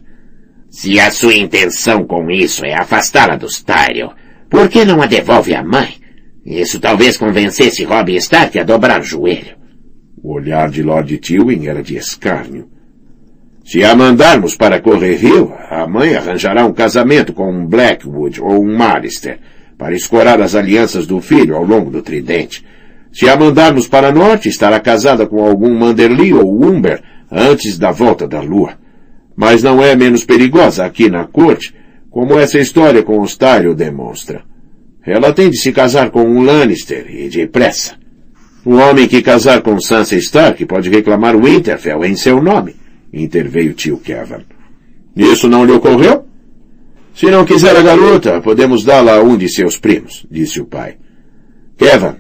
Se a sua intenção com isso é afastá-la dos Tyrion, por que não a devolve à mãe? Isso talvez convencesse Robin Stark a dobrar o joelho. O olhar de Lord Tywin era de escárnio. Se a mandarmos para Correrio, a mãe arranjará um casamento com um Blackwood ou um Marister, para escorar as alianças do filho ao longo do tridente. Se a mandarmos para norte, estará casada com algum Manderly ou Umber antes da volta da lua. Mas não é menos perigosa aqui na corte, como essa história com os Tyrion demonstra. Ela tem de se casar com um Lannister e depressa. O homem que casar com Sansa Stark pode reclamar Winterfell em seu nome, interveio tio Kevin. Isso não lhe ocorreu? Se não quiser a garota, podemos dá-la a um de seus primos, disse o pai. Kevin,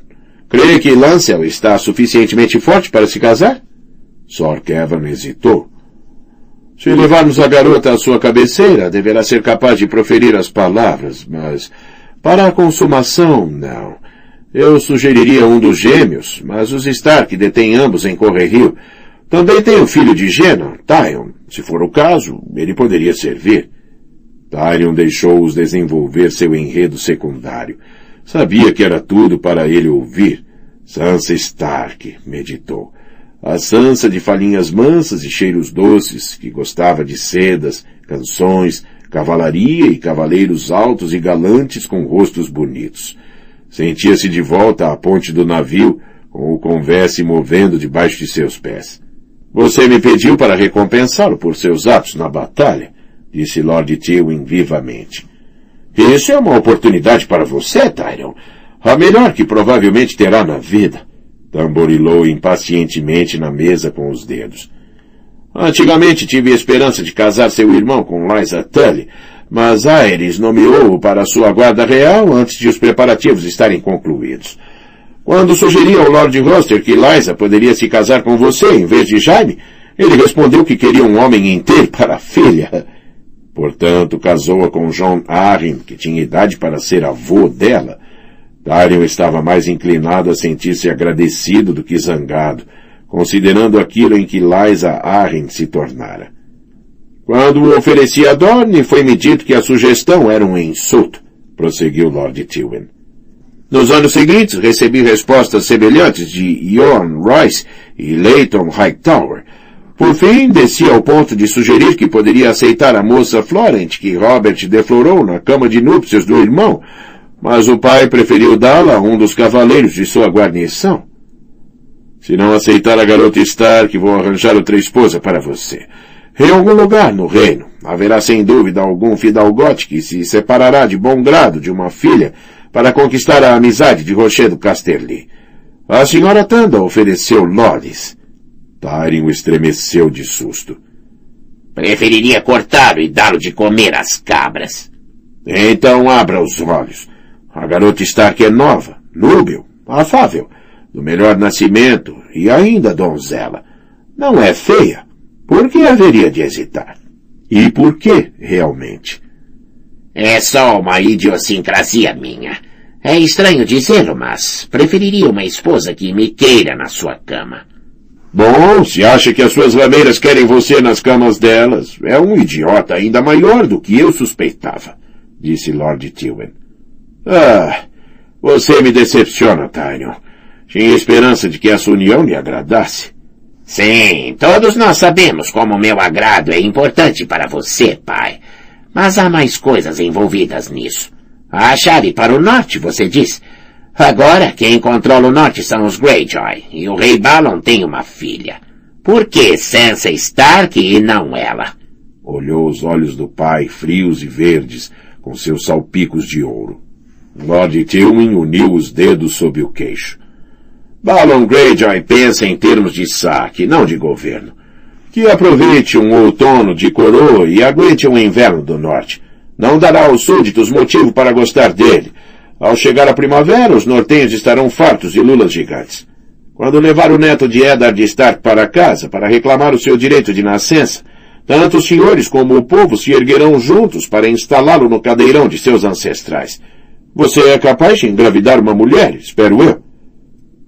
crê que Lancel está suficientemente forte para se casar? Sor Kevin hesitou. Se levarmos a garota à sua cabeceira, deverá ser capaz de proferir as palavras, mas para a consumação, não. Eu sugeriria um dos gêmeos, mas os Stark detêm ambos em Correrio. Também tem o filho de Jenna, Tyon. Se for o caso, ele poderia servir. Tyrion deixou-os desenvolver seu enredo secundário. Sabia que era tudo para ele ouvir. Sansa Stark, meditou. A Sansa de falinhas mansas e cheiros doces, que gostava de sedas, canções, cavalaria e cavaleiros altos e galantes com rostos bonitos. Sentia-se de volta à ponte do navio, com o convés movendo debaixo de seus pés. Você me pediu para recompensá-lo por seus atos na batalha, disse Lord Tywin vivamente. Isso é uma oportunidade para você, Tyrion. A melhor que provavelmente terá na vida. Tamborilou impacientemente na mesa com os dedos. Antigamente tive esperança de casar seu irmão com Liza Tully, mas Aerys nomeou-o para sua guarda real antes de os preparativos estarem concluídos. Quando sugeri ao Lord Roster que Liza poderia se casar com você em vez de Jaime, ele respondeu que queria um homem inteiro para a filha. Portanto, casou-a com John Arryn, que tinha idade para ser avô dela. Tyrion estava mais inclinado a sentir-se agradecido do que zangado considerando aquilo em que Liza Arryn se tornara. Quando o ofereci a Dorne, foi-me dito que a sugestão era um insulto, prosseguiu Lord Tywin. Nos anos seguintes, recebi respostas semelhantes de Ion Royce e Leighton Hightower. Por fim, desci ao ponto de sugerir que poderia aceitar a moça Florent que Robert deflorou na cama de núpcias do irmão, mas o pai preferiu dá-la a um dos cavaleiros de sua guarnição. Se não aceitar a garota Stark, vou arranjar outra esposa para você. Em algum lugar no reino, haverá sem dúvida algum fidalgote que se separará de bom grado de uma filha para conquistar a amizade de Rochedo Casterly. A senhora Tanda ofereceu lodes. Tyrion estremeceu de susto. Preferiria cortá-lo e dá-lo de comer às cabras. Então abra os olhos. A garota Stark é nova, núbil, afável do melhor nascimento e ainda donzela. Não é feia. Por que haveria de hesitar? E por que, realmente? É só uma idiosincrasia minha. É estranho dizê-lo, mas preferiria uma esposa que me queira na sua cama. Bom, se acha que as suas rameiras querem você nas camas delas, é um idiota ainda maior do que eu suspeitava, disse Lord Tywin. Ah, você me decepciona, Tyrion. Tinha esperança de que essa união lhe agradasse. Sim, todos nós sabemos como meu agrado é importante para você, pai. Mas há mais coisas envolvidas nisso. A chave para o norte, você diz. Agora, quem controla o norte são os Greyjoy, e o rei Balon tem uma filha. Por que Sansa Stark e não ela? Olhou os olhos do pai, frios e verdes, com seus salpicos de ouro. Lord Tywin uniu os dedos sob o queixo. Balon Greyjoy pensa em termos de saque, não de governo. Que aproveite um outono de coroa e aguente um inverno do norte. Não dará aos súditos motivo para gostar dele. Ao chegar a primavera, os nortenhos estarão fartos de lulas gigantes. Quando levar o neto de Eddard Stark para casa para reclamar o seu direito de nascença, tanto os senhores como o povo se erguerão juntos para instalá-lo no cadeirão de seus ancestrais. Você é capaz de engravidar uma mulher, espero eu.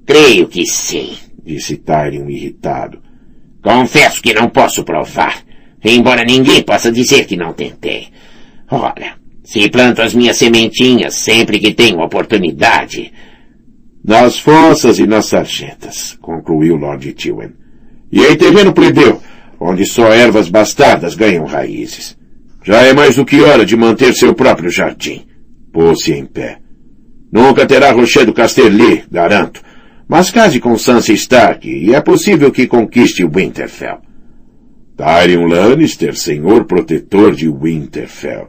Creio que sim, disse Tyrion irritado. Confesso que não posso provar. embora ninguém possa dizer que não tentei. Olha, se planto as minhas sementinhas sempre que tenho oportunidade. Nas fossas e nas sarjetas, concluiu Lord Tywin. E em terreno plebeu, onde só ervas bastardas ganham raízes. Já é mais do que hora de manter seu próprio jardim. Pôs-se em pé. Nunca terá rochedo Casterly, garanto. Mas case com Sansa Stark e é possível que conquiste Winterfell. Tyrion Lannister, senhor protetor de Winterfell.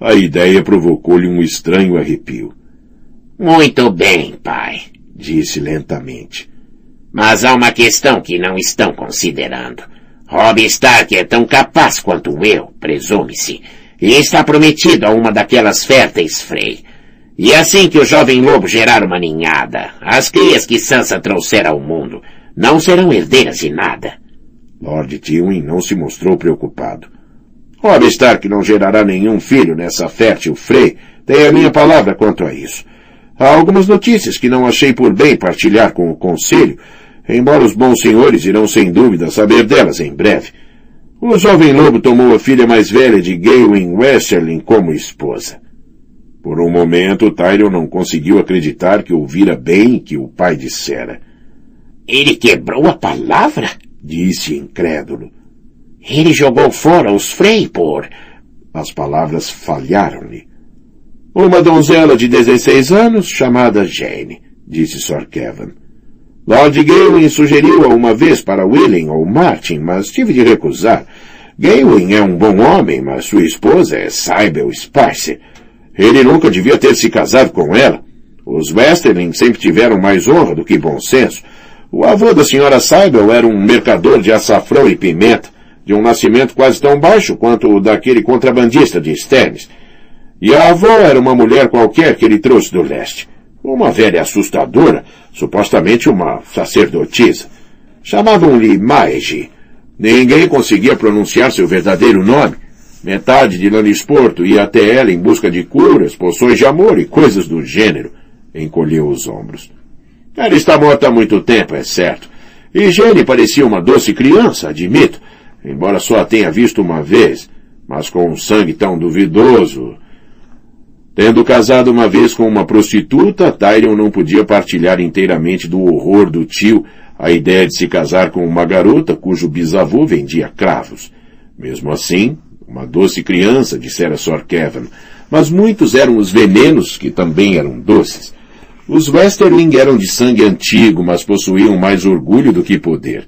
A ideia provocou-lhe um estranho arrepio. Muito bem, pai, disse lentamente. Mas há uma questão que não estão considerando. Robb Stark é tão capaz quanto eu, presume-se, e está prometido a uma daquelas férteis Frey. E assim que o jovem lobo gerar uma ninhada, as crias que Sansa trouxer ao mundo não serão herdeiras de nada. Lord Tywin não se mostrou preocupado. Robb Stark não gerará nenhum filho nessa fértil Frey. Tem a minha palavra quanto a isso. Há algumas notícias que não achei por bem partilhar com o Conselho, embora os bons senhores irão sem dúvida saber delas em breve. O jovem lobo tomou a filha mais velha de Gawain Westerling como esposa. Por um momento, Tyrion não conseguiu acreditar que ouvira bem que o pai dissera. Ele quebrou a palavra? Disse incrédulo. Ele jogou fora os Frey por... As palavras falharam-lhe. Uma donzela de 16 anos chamada Jane, disse Sir Kevin. Lord Gawain sugeriu-a uma vez para William ou Martin, mas tive de recusar. Gawain é um bom homem, mas sua esposa é Cybele Spicer. Ele nunca devia ter se casado com ela. Os Westerling sempre tiveram mais honra do que bom senso. O avô da senhora Seibel era um mercador de açafrão e pimenta, de um nascimento quase tão baixo quanto o daquele contrabandista de Sternes. E a avó era uma mulher qualquer que ele trouxe do leste. Uma velha assustadora, supostamente uma sacerdotisa. Chamavam-lhe Maegi. Ninguém conseguia pronunciar seu verdadeiro nome. Metade de Lannisporto ia até ela em busca de curas, poções de amor e coisas do gênero. Encolheu os ombros. Ela está morta há muito tempo, é certo. E Jenny parecia uma doce criança, admito, embora só a tenha visto uma vez, mas com um sangue tão duvidoso. Tendo casado uma vez com uma prostituta, Tyrion não podia partilhar inteiramente do horror do tio a ideia de se casar com uma garota cujo bisavô vendia cravos. Mesmo assim, uma doce criança, dissera Sir Kevin, mas muitos eram os venenos que também eram doces. Os Westerling eram de sangue antigo, mas possuíam mais orgulho do que poder.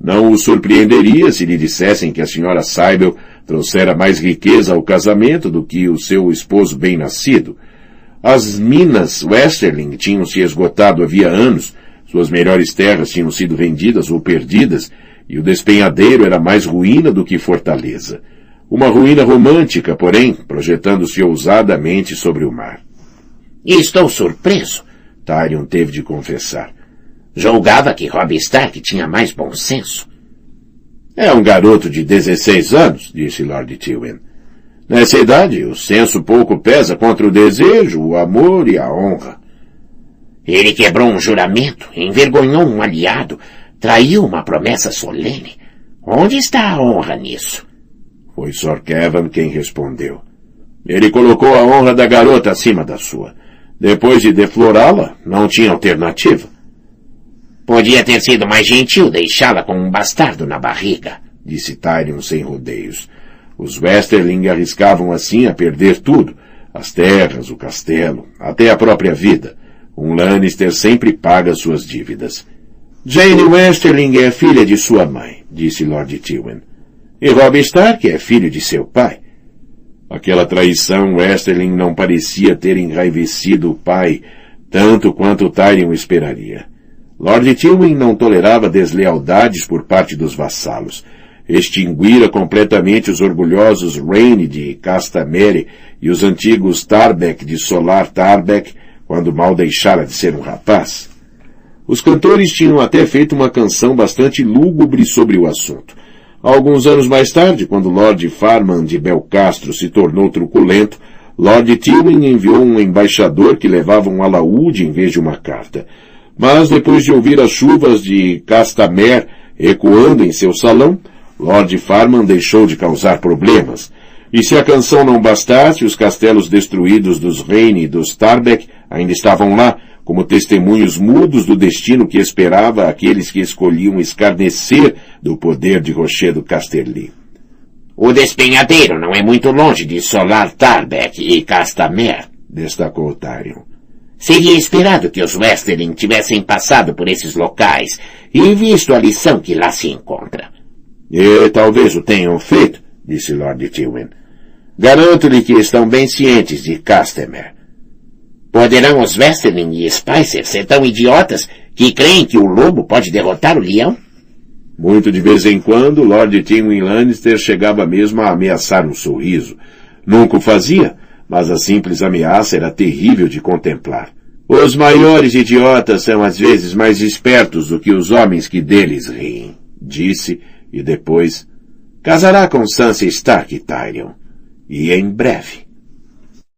Não o surpreenderia se lhe dissessem que a senhora Seibel trouxera mais riqueza ao casamento do que o seu esposo bem-nascido. As minas Westerling tinham se esgotado havia anos, suas melhores terras tinham sido vendidas ou perdidas, e o despenhadeiro era mais ruína do que fortaleza. Uma ruína romântica, porém, projetando-se ousadamente sobre o mar. Estou surpreso, Tyrion teve de confessar. Julgava que Robb Stark tinha mais bom senso. É um garoto de 16 anos, disse Lord Tywin. Nessa idade, o senso pouco pesa contra o desejo, o amor e a honra. Ele quebrou um juramento, envergonhou um aliado, traiu uma promessa solene. Onde está a honra nisso? Foi Sir Kevin quem respondeu. Ele colocou a honra da garota acima da sua. Depois de deflorá-la, não tinha alternativa. Podia ter sido mais gentil deixá-la com um bastardo na barriga, disse Tyrion sem rodeios. Os Westerling arriscavam assim a perder tudo. As terras, o castelo, até a própria vida. Um Lannister sempre paga suas dívidas. Jane Westerling é filha de sua mãe, disse Lord Tywin. E Robb Stark é filho de seu pai. Aquela traição Westerling não parecia ter enraivecido o pai, tanto quanto Tyrion esperaria. Lord Tywin não tolerava deslealdades por parte dos vassalos. Extinguira completamente os orgulhosos Raine de Castamere e os antigos Tarbeck de Solar Tarbeck, quando mal deixara de ser um rapaz. Os cantores tinham até feito uma canção bastante lúgubre sobre o assunto. Alguns anos mais tarde, quando Lord Farman de Belcastro se tornou truculento, Lord Tywin enviou um embaixador que levava um alaúde em vez de uma carta. Mas depois de ouvir as chuvas de Castamere ecoando em seu salão, Lord Farman deixou de causar problemas. E se a canção não bastasse, os castelos destruídos dos Reine e dos Tarbeck ainda estavam lá, como testemunhos mudos do destino que esperava aqueles que escolhiam escarnecer do poder de Rochedo Casterly. O despenhadeiro não é muito longe de Solar Tarbeck e Castamer, destacou Tyrion. Seria esperado que os Westerling tivessem passado por esses locais e visto a lição que lá se encontra. E talvez o tenham feito, disse Lord Tywin. Garanto-lhe que estão bem cientes de Castemer. Poderão os Westerling e Spicer ser tão idiotas que creem que o lobo pode derrotar o leão? Muito de vez em quando, Lord Tywin Lannister chegava mesmo a ameaçar um sorriso. Nunca o fazia, mas a simples ameaça era terrível de contemplar. Os maiores idiotas são às vezes mais espertos do que os homens que deles riem, disse, e depois, casará com Sansa Stark, Tyrion, e em breve.